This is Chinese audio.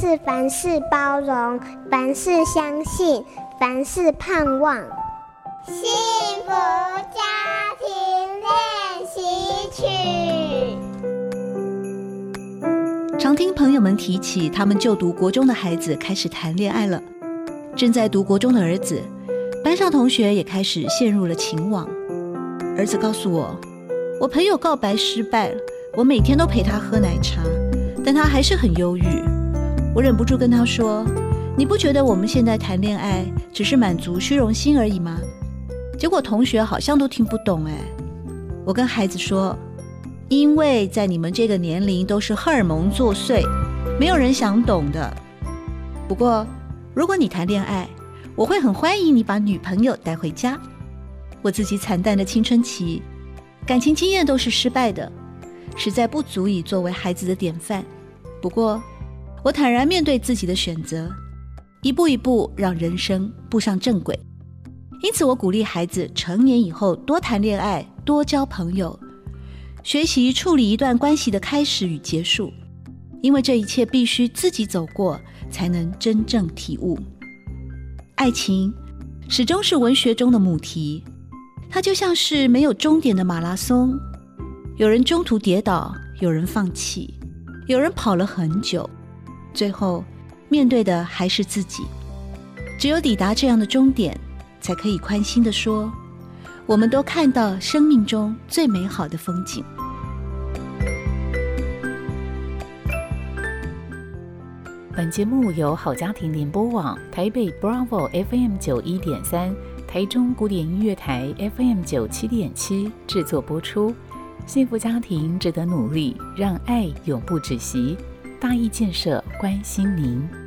是凡事包容，凡事相信，凡事盼望。幸福家庭练习曲。常听朋友们提起，他们就读国中的孩子开始谈恋爱了。正在读国中的儿子，班上同学也开始陷入了情网。儿子告诉我，我朋友告白失败了，我每天都陪他喝奶茶，但他还是很忧郁。我忍不住跟他说：“你不觉得我们现在谈恋爱只是满足虚荣心而已吗？”结果同学好像都听不懂哎。我跟孩子说：“因为在你们这个年龄都是荷尔蒙作祟，没有人想懂的。不过如果你谈恋爱，我会很欢迎你把女朋友带回家。”我自己惨淡的青春期，感情经验都是失败的，实在不足以作为孩子的典范。不过，我坦然面对自己的选择，一步一步让人生步上正轨。因此，我鼓励孩子成年以后多谈恋爱，多交朋友，学习处理一段关系的开始与结束。因为这一切必须自己走过，才能真正体悟。爱情始终是文学中的母题。它就像是没有终点的马拉松，有人中途跌倒，有人放弃，有人跑了很久，最后面对的还是自己。只有抵达这样的终点，才可以宽心地说，我们都看到生命中最美好的风景。本节目由好家庭联播网台北 Bravo FM 九一点三。台中古典音乐台 FM 九七点七制作播出，幸福家庭值得努力，让爱永不止息。大义建设关心您。